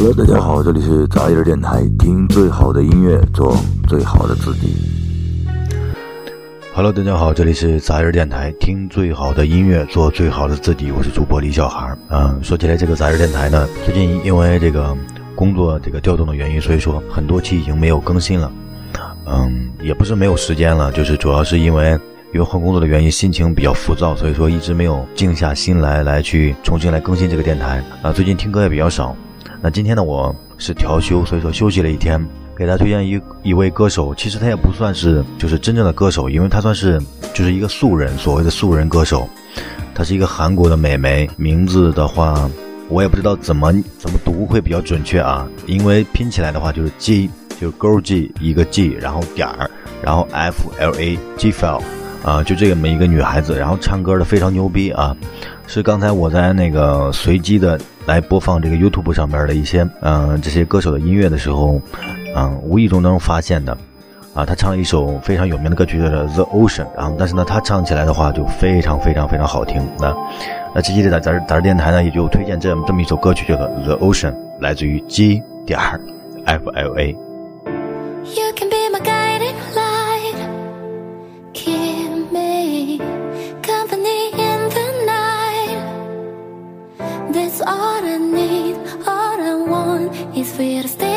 Hello，大家好，这里是杂音电台，听最好的音乐，做最好的自己。Hello，大家好，这里是杂音电台，听最好的音乐，做最好的自己。我是主播李小孩。嗯，说起来这个杂音电台呢，最近因为这个工作这个调动的原因，所以说很多期已经没有更新了。嗯，也不是没有时间了，就是主要是因为。因为换工作的原因，心情比较浮躁，所以说一直没有静下心来来去重新来更新这个电台啊。最近听歌也比较少。那今天呢，我是调休，所以说休息了一天，给大家推荐一一位歌手。其实他也不算是就是真正的歌手，因为他算是就是一个素人，所谓的素人歌手。他是一个韩国的美眉，名字的话我也不知道怎么怎么读会比较准确啊，因为拼起来的话就是 G，就是勾 G 一个 G，然后点儿，然后 F L A G File。啊，就这么一个女孩子，然后唱歌的非常牛逼啊！是刚才我在那个随机的来播放这个 YouTube 上面的一些嗯这些歌手的音乐的时候，嗯无意中当中发现的啊，他唱了一首非常有名的歌曲叫做《The Ocean》，然后但是呢，他唱起来的话就非常非常非常好听。那那这期的咱咱电台呢也就推荐这这么一首歌曲叫做《The Ocean》，来自于 G 点 F L A。You can be my guy. із вирсти.